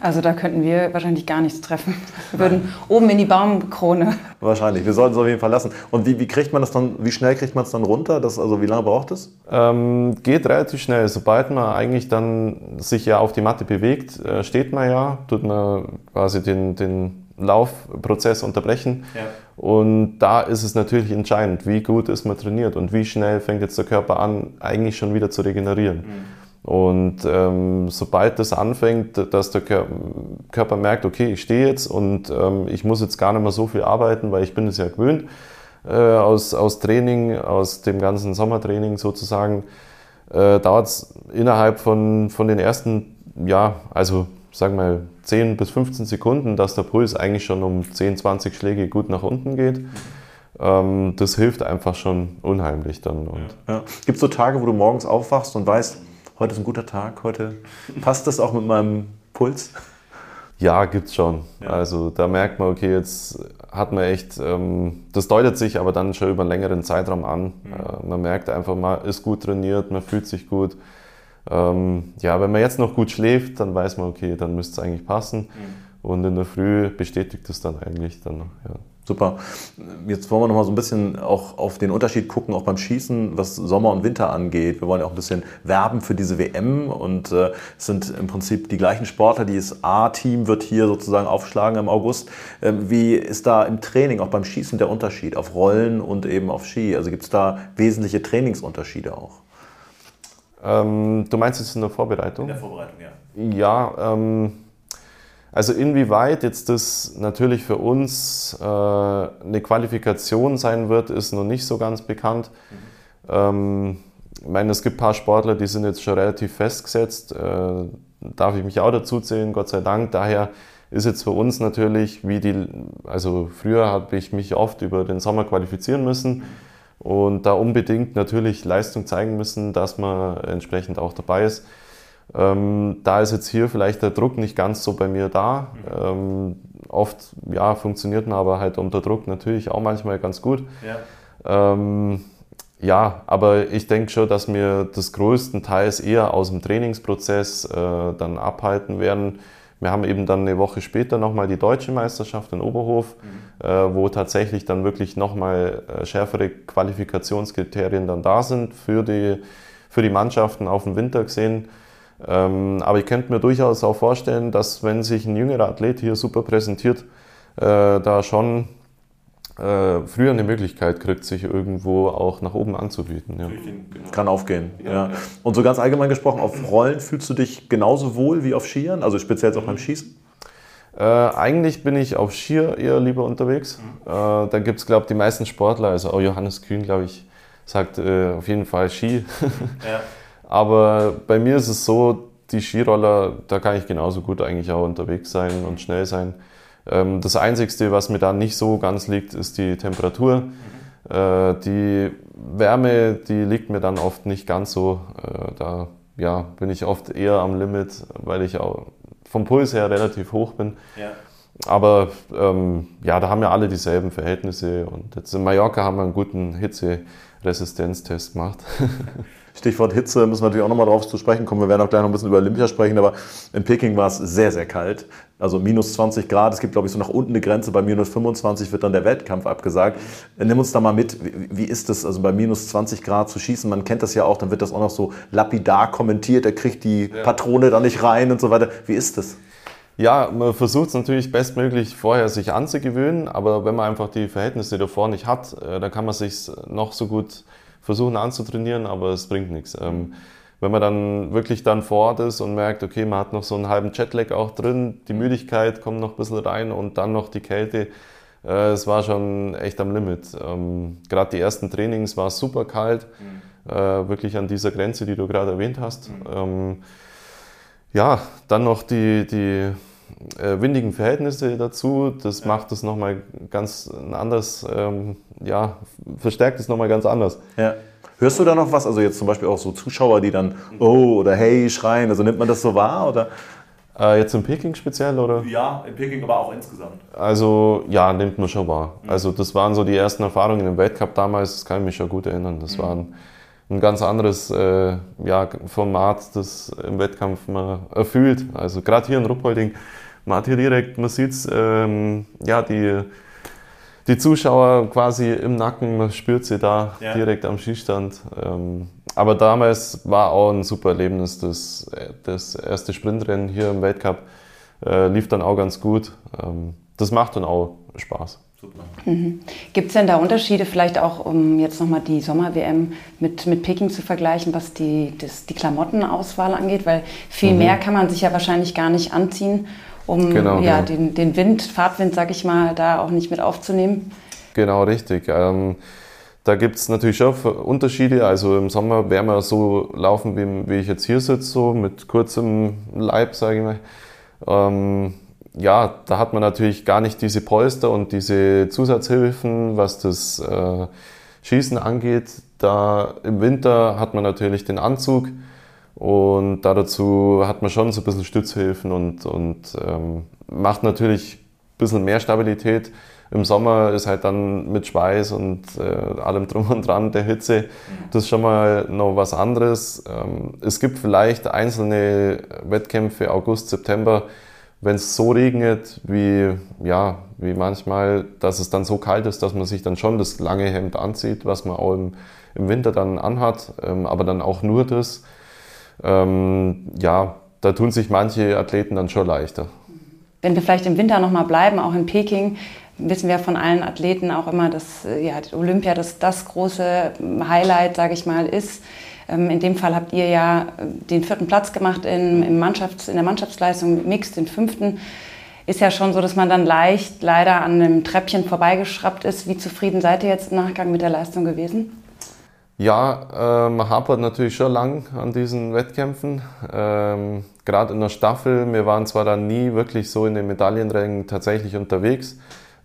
C: Also da könnten wir wahrscheinlich gar nichts treffen. Wir würden Nein. oben in die Baumkrone.
B: Wahrscheinlich. Wir sollten es auf jeden Fall lassen. Und wie, wie kriegt man das dann, wie schnell kriegt man es dann runter? Das, also wie lange braucht es?
D: Ähm, geht relativ schnell. Sobald man eigentlich dann sich ja auf die Matte bewegt, äh, steht man ja, tut man quasi den, den Laufprozess unterbrechen. Ja. Und da ist es natürlich entscheidend, wie gut ist man trainiert und wie schnell fängt jetzt der Körper an, eigentlich schon wieder zu regenerieren. Mhm. Und ähm, sobald das anfängt, dass der Körper merkt, okay, ich stehe jetzt und ähm, ich muss jetzt gar nicht mehr so viel arbeiten, weil ich bin es ja gewöhnt äh, aus, aus Training, aus dem ganzen Sommertraining sozusagen, äh, dauert es innerhalb von, von den ersten, ja, also sagen wir mal 10 bis 15 Sekunden, dass der Puls eigentlich schon um 10, 20 Schläge gut nach unten geht. Ähm, das hilft einfach schon unheimlich dann. Und
B: ja. Gibt es so Tage, wo du morgens aufwachst und weißt, heute ist ein guter Tag, heute passt das auch mit meinem Puls?
D: Ja, gibt's schon. Ja. Also da merkt man, okay, jetzt hat man echt, ähm, das deutet sich aber dann schon über einen längeren Zeitraum an. Mhm. Äh, man merkt einfach, man ist gut trainiert, man fühlt sich gut. Ähm, ja, wenn man jetzt noch gut schläft, dann weiß man, okay, dann müsste es eigentlich passen. Mhm. Und in der Früh bestätigt es dann eigentlich dann noch. Ja.
B: Super. Jetzt wollen wir noch mal so ein bisschen auch auf den Unterschied gucken, auch beim Schießen, was Sommer und Winter angeht. Wir wollen ja auch ein bisschen werben für diese WM und äh, es sind im Prinzip die gleichen Sportler. Das A-Team wird hier sozusagen aufschlagen im August. Ähm, wie ist da im Training, auch beim Schießen, der Unterschied auf Rollen und eben auf Ski? Also gibt es da wesentliche Trainingsunterschiede auch?
D: Ähm, du meinst jetzt in der Vorbereitung?
B: In der Vorbereitung, ja.
D: Ja, ähm, also inwieweit jetzt das natürlich für uns äh, eine Qualifikation sein wird, ist noch nicht so ganz bekannt. Mhm. Ähm, ich meine, es gibt ein paar Sportler, die sind jetzt schon relativ festgesetzt. Äh, darf ich mich auch dazu zählen, Gott sei Dank. Daher ist jetzt für uns natürlich, wie die, also früher habe ich mich oft über den Sommer qualifizieren müssen und da unbedingt natürlich Leistung zeigen müssen, dass man entsprechend auch dabei ist. Ähm, da ist jetzt hier vielleicht der Druck nicht ganz so bei mir da. Ähm, oft ja, funktioniert man aber halt unter Druck natürlich auch manchmal ganz gut. Ja, ähm, ja aber ich denke schon, dass wir das größtenteils eher aus dem Trainingsprozess äh, dann abhalten werden. Wir haben eben dann eine Woche später nochmal die deutsche Meisterschaft in Oberhof, mhm. äh, wo tatsächlich dann wirklich nochmal äh, schärfere Qualifikationskriterien dann da sind für die, für die Mannschaften auf den Winter gesehen. Ähm, aber ich könnte mir durchaus auch vorstellen, dass wenn sich ein jüngerer Athlet hier super präsentiert, äh, da schon äh, früher eine Möglichkeit kriegt, sich irgendwo auch nach oben anzubieten. Ja.
B: Kann aufgehen. Ja, ja. Und so ganz allgemein gesprochen, auf Rollen fühlst du dich genauso wohl wie auf Skiern, also speziell auch beim Schießen?
D: Äh, eigentlich bin ich auf Skier eher lieber unterwegs. Mhm. Äh, da gibt es, glaube ich, die meisten Sportler, also auch Johannes Kühn, glaube ich, sagt äh, auf jeden Fall Ski. Aber bei mir ist es so, die Skiroller, da kann ich genauso gut eigentlich auch unterwegs sein und schnell sein. Ähm, das Einzige, was mir da nicht so ganz liegt, ist die Temperatur. Mhm. Die Wärme, die liegt mir dann oft nicht ganz so. Äh, da ja, bin ich oft eher am Limit, weil ich auch vom Puls her relativ hoch bin. Ja. Aber ähm, ja, da haben ja alle dieselben Verhältnisse. Und jetzt in Mallorca haben wir einen guten Hitzeresistenztest gemacht.
B: Stichwort Hitze müssen wir natürlich auch nochmal drauf zu sprechen kommen. Wir werden auch gleich noch ein bisschen über Olympia sprechen, aber in Peking war es sehr, sehr kalt. Also minus 20 Grad. Es gibt, glaube ich, so nach unten eine Grenze. Bei minus 25 wird dann der Wettkampf abgesagt. Nimm uns da mal mit. Wie ist das, also bei minus 20 Grad zu schießen? Man kennt das ja auch. Dann wird das auch noch so lapidar kommentiert. Er kriegt die ja. Patrone da nicht rein und so weiter. Wie ist das?
D: Ja, man versucht es natürlich bestmöglich vorher sich anzugewöhnen, aber wenn man einfach die Verhältnisse davor nicht hat, äh, dann kann man sich noch so gut versuchen anzutrainieren, aber es bringt nichts. Ähm, wenn man dann wirklich dann vor Ort ist und merkt, okay, man hat noch so einen halben Jetlag auch drin, die Müdigkeit kommt noch ein bisschen rein und dann noch die Kälte, äh, es war schon echt am Limit. Ähm, gerade die ersten Trainings war es super kalt, mhm. äh, wirklich an dieser Grenze, die du gerade erwähnt hast. Mhm. Ähm, ja, dann noch die, die äh, windigen Verhältnisse dazu, das ja. macht es nochmal ganz ein anderes, ähm, ja, verstärkt es nochmal ganz anders.
B: Ja. Hörst du da noch was? Also jetzt zum Beispiel auch so Zuschauer, die dann oh oder hey schreien, also nimmt man das so wahr oder?
D: Äh, jetzt in Peking speziell oder?
B: Ja, in Peking, aber auch insgesamt.
D: Also ja, nimmt man schon wahr. Mhm. Also das waren so die ersten Erfahrungen im Weltcup damals, das kann ich mich schon gut erinnern. Das mhm. waren ein ganz anderes äh, ja, Format, das im Wettkampf man erfüllt. Also gerade hier in Ruppolding man hat hier direkt, man sieht ähm, ja, die, die Zuschauer quasi im Nacken, man spürt sie da ja. direkt am Skistand. Ähm, aber damals war auch ein super Erlebnis. Das, das erste Sprintrennen hier im Weltcup äh, lief dann auch ganz gut. Ähm, das macht dann auch Spaß.
C: Mhm. Gibt es denn da Unterschiede, vielleicht auch, um jetzt nochmal die Sommer-WM mit, mit Peking zu vergleichen, was die, das, die Klamottenauswahl angeht? Weil viel mhm. mehr kann man sich ja wahrscheinlich gar nicht anziehen um genau, ja, genau. Den, den Wind, Fahrtwind, sag ich mal, da auch nicht mit aufzunehmen.
D: Genau, richtig. Ähm, da gibt es natürlich schon Unterschiede. Also im Sommer werden wir so laufen, wie, wie ich jetzt hier sitze, so mit kurzem Leib, sage ich mal. Ähm, ja, da hat man natürlich gar nicht diese Polster und diese Zusatzhilfen, was das äh, Schießen angeht. Da im Winter hat man natürlich den Anzug und dazu hat man schon so ein bisschen Stützhilfen und, und ähm, macht natürlich ein bisschen mehr Stabilität. Im Sommer ist halt dann mit Schweiß und äh, allem drum und dran der Hitze, das ist schon mal noch was anderes. Ähm, es gibt vielleicht einzelne Wettkämpfe August, September, wenn es so regnet wie, ja, wie manchmal, dass es dann so kalt ist, dass man sich dann schon das lange Hemd anzieht, was man auch im, im Winter dann anhat, ähm, aber dann auch nur das. Ähm, ja, da tun sich manche Athleten dann schon leichter.
C: Wenn wir vielleicht im Winter nochmal bleiben, auch in Peking, wissen wir von allen Athleten auch immer, dass äh, ja, Olympia das, das große Highlight, sage ich mal, ist. Ähm, in dem Fall habt ihr ja äh, den vierten Platz gemacht in, im Mannschafts-, in der Mannschaftsleistung, Mixed den fünften. Ist ja schon so, dass man dann leicht leider an einem Treppchen vorbeigeschraubt ist. Wie zufrieden seid ihr jetzt im Nachgang mit der Leistung gewesen?
D: Ja, äh, man hapert natürlich schon lang an diesen Wettkämpfen. Ähm, Gerade in der Staffel, wir waren zwar dann nie wirklich so in den Medaillenrängen tatsächlich unterwegs.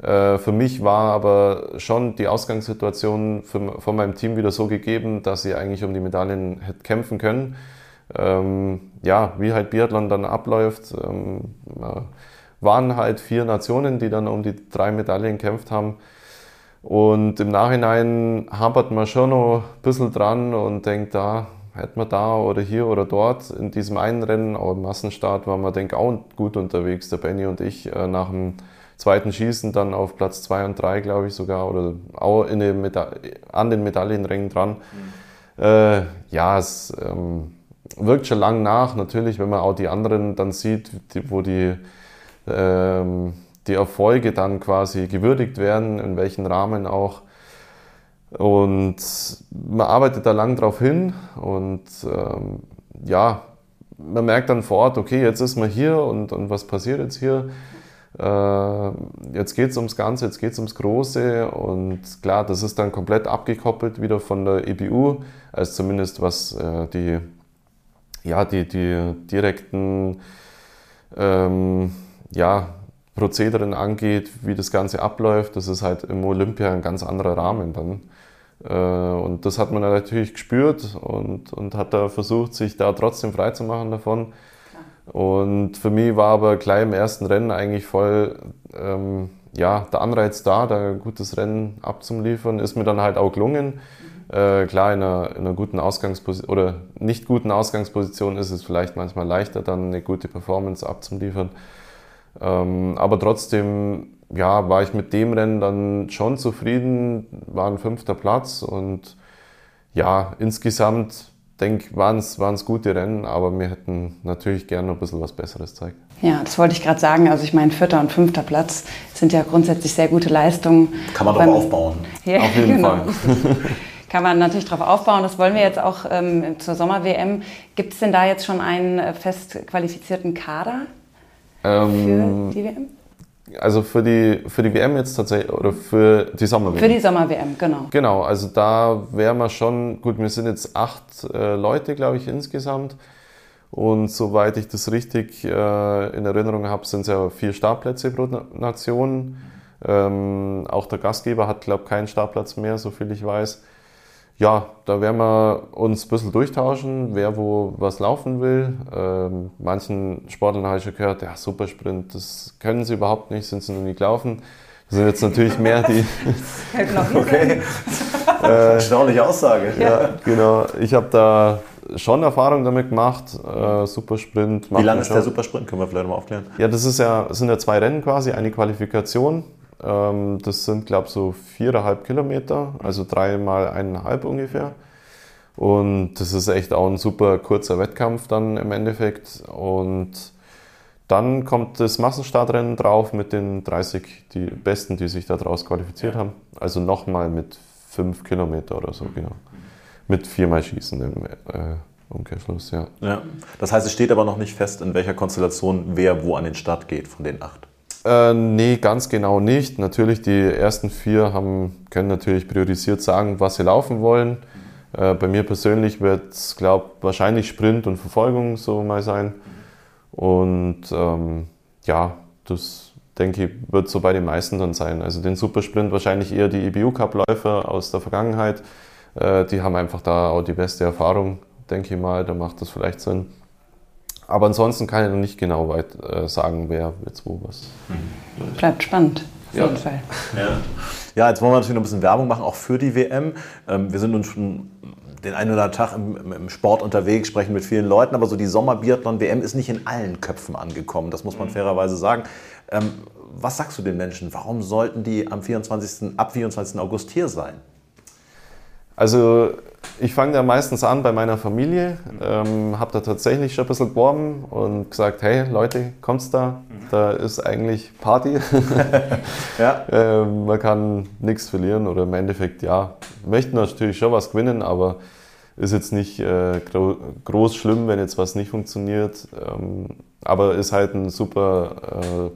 D: Äh, für mich war aber schon die Ausgangssituation für, von meinem Team wieder so gegeben, dass sie eigentlich um die Medaillen hätte kämpfen können. Ähm, ja, wie halt Biathlon dann abläuft, ähm, waren halt vier Nationen, die dann um die drei Medaillen gekämpft haben. Und im Nachhinein hapert man schon noch ein bisschen dran und denkt, da hätte man da oder hier oder dort in diesem einen Rennen, auch im Massenstart, waren wir, denke ich, auch gut unterwegs, der Benny und ich, äh, nach dem zweiten Schießen dann auf Platz 2 und 3, glaube ich sogar, oder auch in den an den Medaillenrängen dran. Mhm. Äh, ja, es ähm, wirkt schon lang nach, natürlich, wenn man auch die anderen dann sieht, die, wo die, ähm, die Erfolge dann quasi gewürdigt werden, in welchen Rahmen auch. Und man arbeitet da lang drauf hin und ähm, ja, man merkt dann vor Ort, okay, jetzt ist man hier und, und was passiert jetzt hier? Äh, jetzt geht es ums Ganze, jetzt geht es ums Große und klar, das ist dann komplett abgekoppelt wieder von der EBU, also zumindest was äh, die, ja, die, die direkten ähm, ja, Prozederen angeht, wie das Ganze abläuft. Das ist halt im Olympia ein ganz anderer Rahmen dann. Äh, und das hat man natürlich gespürt und, und hat da versucht, sich da trotzdem freizumachen davon. Und für mich war aber gleich im ersten Rennen eigentlich voll ähm, ja, der Anreiz da, da ein gutes Rennen abzuliefern. Ist mir dann halt auch gelungen. Mhm. Äh, klar, in einer, in einer guten Ausgangsposition oder nicht guten Ausgangsposition ist es vielleicht manchmal leichter, dann eine gute Performance abzuliefern. Ähm, aber trotzdem ja, war ich mit dem Rennen dann schon zufrieden, war ein fünfter Platz und ja, insgesamt denke, ich, waren es gute Rennen, aber wir hätten natürlich gerne noch ein bisschen was Besseres zeigen.
C: Ja, das wollte ich gerade sagen. Also ich meine, vierter und fünfter Platz sind ja grundsätzlich sehr gute Leistungen.
B: Kann man darauf aufbauen.
C: Ja, Auf jeden genau. Fall. Kann man natürlich darauf aufbauen. Das wollen wir jetzt auch ähm, zur Sommer-WM. Gibt es denn da jetzt schon einen äh, fest qualifizierten Kader ähm, für die WM?
D: Also für die, für die WM jetzt tatsächlich oder für die Sommer-WM?
C: Für die Sommer-WM, genau.
D: Genau, also da wären wir schon, gut, wir sind jetzt acht äh, Leute, glaube ich, insgesamt. Und soweit ich das richtig äh, in Erinnerung habe, sind es ja vier Startplätze pro Nation. Ähm, auch der Gastgeber hat, glaube ich, keinen Startplatz mehr, so viel ich weiß ja, da werden wir uns ein bisschen durchtauschen, wer wo was laufen will. Ähm, manchen Sportlern habe ich schon gehört, ja, Supersprint, das können sie überhaupt nicht, sind sie noch nie gelaufen. Das sind jetzt natürlich mehr die.
B: okay. äh, Erstaunliche Aussage.
D: Ja, genau. Ich habe da schon Erfahrung damit gemacht. Äh, Supersprint.
B: Wie lang ist schon. der Supersprint? Können wir vielleicht mal aufklären?
D: Ja, das ist ja, das sind ja zwei Rennen quasi, eine Qualifikation ähm, das sind, glaube ich, so viereinhalb Kilometer, also dreimal eineinhalb ungefähr. Und das ist echt auch ein super kurzer Wettkampf dann im Endeffekt. Und dann kommt das Massenstartrennen drauf mit den 30 die Besten, die sich daraus qualifiziert haben. Also nochmal mit fünf Kilometer oder so, genau. Mit viermal Schießen im äh, Umkehrschluss, ja.
B: ja. Das heißt, es steht aber noch nicht fest, in welcher Konstellation wer wo an den Start geht von den acht.
D: Äh, nee, ganz genau nicht. Natürlich, die ersten vier haben, können natürlich priorisiert sagen, was sie laufen wollen. Äh, bei mir persönlich wird es, glaube wahrscheinlich Sprint und Verfolgung so mal sein. Und ähm, ja, das denke ich, wird so bei den meisten dann sein. Also den Supersprint wahrscheinlich eher die EBU-Cup-Läufer aus der Vergangenheit. Äh, die haben einfach da auch die beste Erfahrung, denke ich mal. Da macht das vielleicht Sinn. Aber ansonsten kann ich noch nicht genau weit äh, sagen, wer jetzt wo was.
C: Mhm. Bleibt spannend, auf ja. jeden Fall.
B: Ja. ja, jetzt wollen wir natürlich noch ein bisschen Werbung machen, auch für die WM. Ähm, wir sind uns schon den einen oder anderen Tag im, im, Sport unterwegs, sprechen mit vielen Leuten, aber so die Sommerbiathlon-WM ist nicht in allen Köpfen angekommen, das muss man mhm. fairerweise sagen. Ähm, was sagst du den Menschen? Warum sollten die am 24. ab 24. August hier sein?
D: Also ich fange da meistens an bei meiner Familie, ähm, habe da tatsächlich schon ein bisschen geworben und gesagt, hey Leute, kommt's da, da ist eigentlich Party. ja. ähm, man kann nichts verlieren oder im Endeffekt, ja, möchten natürlich schon was gewinnen, aber ist jetzt nicht äh, gro groß schlimm, wenn jetzt was nicht funktioniert. Ähm, aber ist halt ein super äh,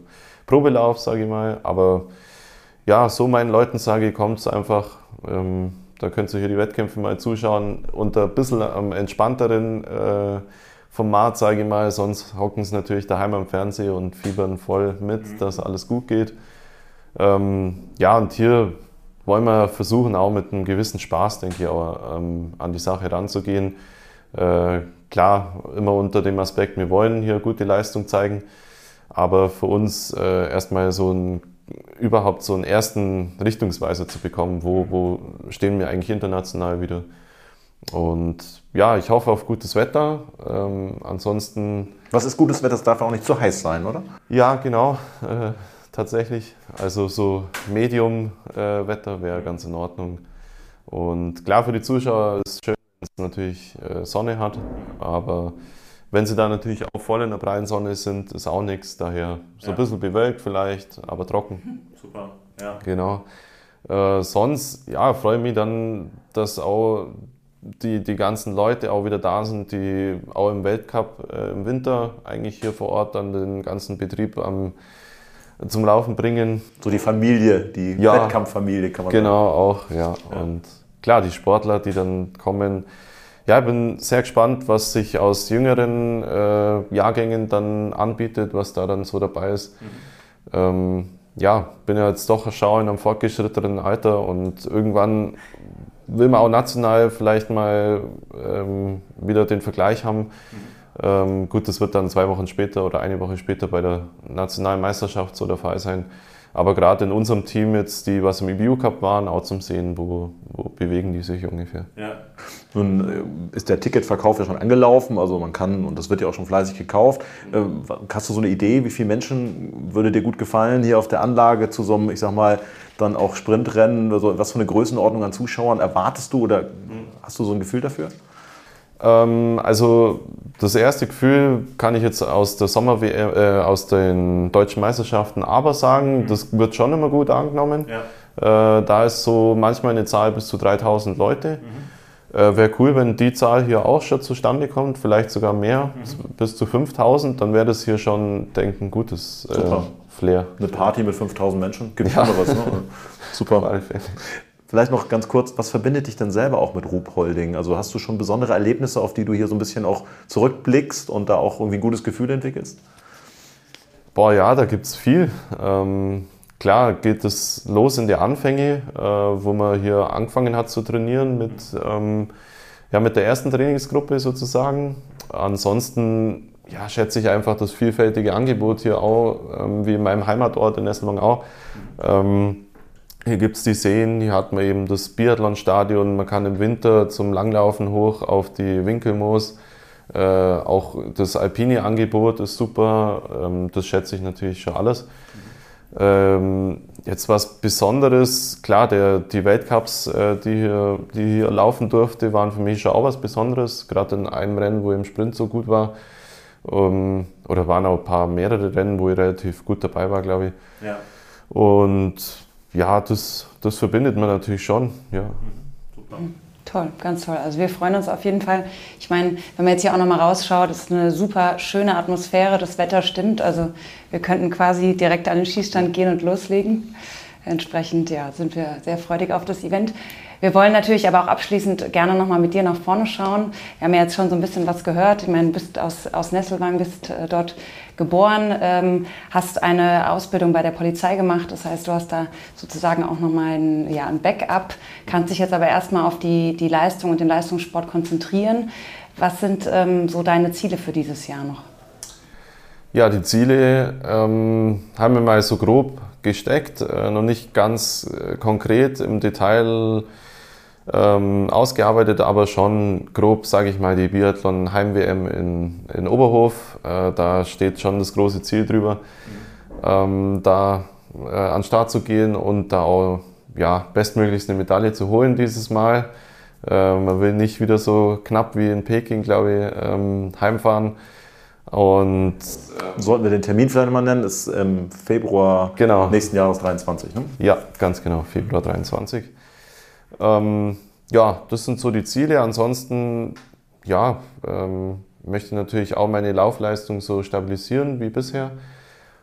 D: Probelauf, sage ich mal. Aber ja, so meinen Leuten sage ich, kommt einfach. Ähm, da könnt ihr hier die Wettkämpfe mal zuschauen. Unter ein bisschen am entspannteren äh, Format, sage ich mal. Sonst hocken sie natürlich daheim am Fernseher und fiebern voll mit, mhm. dass alles gut geht. Ähm, ja, und hier wollen wir versuchen, auch mit einem gewissen Spaß, denke ich, auch, ähm, an die Sache ranzugehen. Äh, klar, immer unter dem Aspekt, wir wollen hier gute Leistung zeigen, aber für uns äh, erstmal so ein, überhaupt so einen ersten Richtungsweiser zu bekommen, wo, wo stehen wir eigentlich international wieder. Und ja, ich hoffe auf gutes Wetter. Ähm, ansonsten.
B: Was ist gutes Wetter? Es darf auch nicht zu heiß sein, oder?
D: Ja, genau. Äh, tatsächlich. Also so Medium-Wetter äh, wäre ganz in Ordnung. Und klar, für die Zuschauer ist es schön, wenn es natürlich äh, Sonne hat, aber wenn sie da natürlich auch voll in der prallen Sonne sind, ist auch nichts. Daher so ja. ein bisschen bewölkt vielleicht, aber trocken.
B: Super, ja.
D: Genau. Äh, sonst, ja, freue ich mich dann, dass auch die, die ganzen Leute auch wieder da sind, die auch im Weltcup äh, im Winter eigentlich hier vor Ort dann den ganzen Betrieb am zum Laufen bringen.
B: So die Familie, die ja, Wettkampffamilie kann man
D: genau, sagen. Genau, auch, ja. ja. Und klar, die Sportler, die dann kommen. Ja, ich bin sehr gespannt, was sich aus jüngeren äh, Jahrgängen dann anbietet, was da dann so dabei ist. Mhm. Ähm, ja, bin ja jetzt doch schon in einem fortgeschrittenen Alter und irgendwann will man auch national vielleicht mal ähm, wieder den Vergleich haben. Mhm ähm, gut, das wird dann zwei Wochen später oder eine Woche später bei der nationalen Meisterschaft so der Fall sein. Aber gerade in unserem Team jetzt, die was im EBU Cup waren, auch zum Sehen, wo, wo bewegen die sich ungefähr.
B: Ja. Nun äh, ist der Ticketverkauf ja schon angelaufen, also man kann, und das wird ja auch schon fleißig gekauft. Äh, hast du so eine Idee, wie viele Menschen würde dir gut gefallen hier auf der Anlage zu so einem, ich sag mal, dann auch Sprintrennen? Also was für eine Größenordnung an Zuschauern erwartest du oder hast du so ein Gefühl dafür?
D: Ähm, also das erste Gefühl kann ich jetzt aus der Sommer äh, aus den deutschen Meisterschaften aber sagen, mhm. das wird schon immer gut angenommen. Ja. Äh, da ist so manchmal eine Zahl bis zu 3000 Leute. Mhm. Äh, Wäre cool, wenn die Zahl hier auch schon zustande kommt, vielleicht sogar mehr, mhm. bis zu 5000, dann wäre das hier schon, denke ich, ein gutes äh, Flair.
B: Eine Party mit 5000 Menschen, gibt ja. was, ne? Super. Vielleicht noch ganz kurz, was verbindet dich denn selber auch mit Ruhpolding? Also hast du schon besondere Erlebnisse, auf die du hier so ein bisschen auch zurückblickst und da auch irgendwie ein gutes Gefühl entwickelst?
D: Boah, ja, da gibt es viel. Ähm, klar geht es los in die Anfänge, äh, wo man hier angefangen hat zu trainieren mit, ähm, ja, mit der ersten Trainingsgruppe sozusagen. Ansonsten ja, schätze ich einfach das vielfältige Angebot hier auch, ähm, wie in meinem Heimatort in Nesselwang auch. Ähm, hier gibt es die Seen, hier hat man eben das Biathlonstadion, man kann im Winter zum Langlaufen hoch auf die Winkelmoos. Äh, auch das alpine Angebot ist super, ähm, das schätze ich natürlich schon alles. Ähm, jetzt was Besonderes, klar, der, die Weltcups, äh, die, hier, die hier laufen durfte, waren für mich schon auch was Besonderes. Gerade in einem Rennen, wo ich im Sprint so gut war. Ähm, oder waren auch ein paar mehrere Rennen, wo ich relativ gut dabei war, glaube ich. Ja. Und ja, das, das verbindet man natürlich schon. Ja.
C: Super. Toll, ganz toll. Also wir freuen uns auf jeden Fall. Ich meine, wenn man jetzt hier auch nochmal rausschaut, ist eine super schöne Atmosphäre, das Wetter stimmt. Also wir könnten quasi direkt an den Schießstand gehen und loslegen. Entsprechend ja, sind wir sehr freudig auf das Event. Wir wollen natürlich aber auch abschließend gerne nochmal mit dir nach vorne schauen. Wir haben ja jetzt schon so ein bisschen was gehört. Ich meine, du bist aus, aus Nesselwang, bist äh, dort geboren, ähm, hast eine Ausbildung bei der Polizei gemacht. Das heißt, du hast da sozusagen auch nochmal ein, ja, ein Backup, kannst dich jetzt aber erstmal auf die, die Leistung und den Leistungssport konzentrieren. Was sind ähm, so deine Ziele für dieses Jahr noch?
D: Ja, die Ziele ähm, haben wir mal so grob gesteckt, äh, noch nicht ganz äh, konkret im Detail ähm, ausgearbeitet, aber schon grob, sage ich mal, die Biathlon Heim-WM in, in Oberhof. Äh, da steht schon das große Ziel drüber. ähm, da äh, an den Start zu gehen und da auch ja, bestmöglichst eine Medaille zu holen dieses Mal. Äh, man will nicht wieder so knapp wie in Peking, glaube ich, ähm, heimfahren. Und
B: sollten wir den Termin vielleicht mal nennen, ist im Februar
D: genau.
B: nächsten Jahres 23, ne?
D: Ja, ganz genau, Februar 23. Ähm, ja, das sind so die Ziele. Ansonsten, ja, ähm, möchte natürlich auch meine Laufleistung so stabilisieren wie bisher.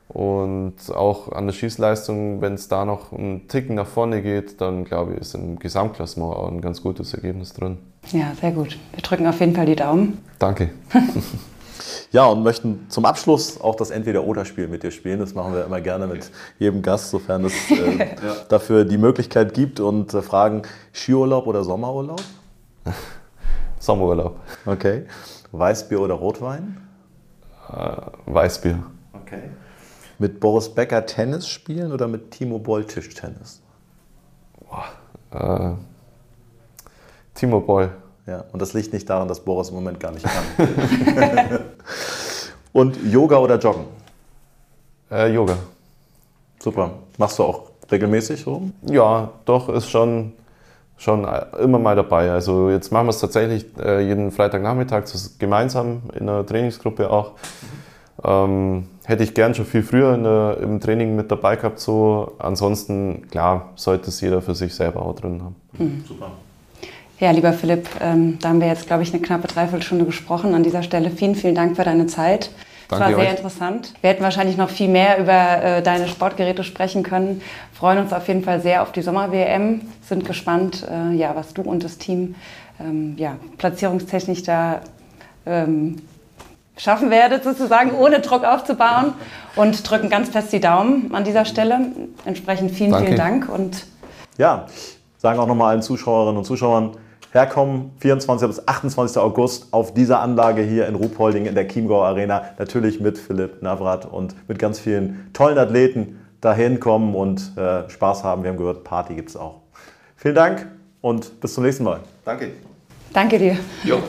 D: Und auch an der Schießleistung, wenn es da noch einen Ticken nach vorne geht, dann glaube ich, ist im Gesamtklassement auch ein ganz gutes Ergebnis drin.
C: Ja, sehr gut. Wir drücken auf jeden Fall die Daumen.
D: Danke.
B: ja, und möchten zum Abschluss auch das Entweder-Oder-Spiel mit dir spielen. Das machen wir immer gerne mit jedem Gast, sofern es äh, ja. dafür die Möglichkeit gibt. Und äh, fragen: Skiurlaub oder Sommerurlaub?
D: Sommerurlaub.
B: Okay. Weißbier oder Rotwein?
D: Äh, Weißbier.
B: Okay. Mit Boris Becker Tennis spielen oder mit Timo Boll Tischtennis?
D: Boah, äh, Timo Boll.
B: Ja, und das liegt nicht daran, dass Boris im Moment gar nicht kann. und Yoga oder Joggen?
D: Äh, Yoga.
B: Super. Machst du auch regelmäßig so?
D: Ja, doch, ist schon, schon immer mal dabei. Also jetzt machen wir es tatsächlich äh, jeden Freitagnachmittag gemeinsam in einer Trainingsgruppe auch. Ähm, hätte ich gern schon viel früher der, im Training mit dabei gehabt. So. Ansonsten, klar, sollte es jeder für sich selber auch drin haben.
C: Mhm. Super. Ja, lieber Philipp, ähm, da haben wir jetzt, glaube ich, eine knappe Dreiviertelstunde gesprochen. An dieser Stelle vielen, vielen Dank für deine Zeit. Es war sehr euch. interessant. Wir hätten wahrscheinlich noch viel mehr über äh, deine Sportgeräte sprechen können. Freuen uns auf jeden Fall sehr auf die Sommer-WM. Sind gespannt, äh, ja, was du und das Team ähm, ja, platzierungstechnisch da ähm, schaffen werdet, sozusagen ohne Druck aufzubauen und drücken ganz fest die Daumen an dieser Stelle. Entsprechend vielen, Danke. vielen Dank. Und
B: ja, sagen auch nochmal allen Zuschauerinnen und Zuschauern, herkommen, 24. bis 28. August auf dieser Anlage hier in Ruhpolding in der Chiemgau Arena. Natürlich mit Philipp Navrat und mit ganz vielen tollen Athleten dahin kommen und äh, Spaß haben. Wir haben gehört, Party gibt es auch. Vielen Dank und bis zum nächsten Mal.
D: Danke.
C: Danke dir.
D: Jo.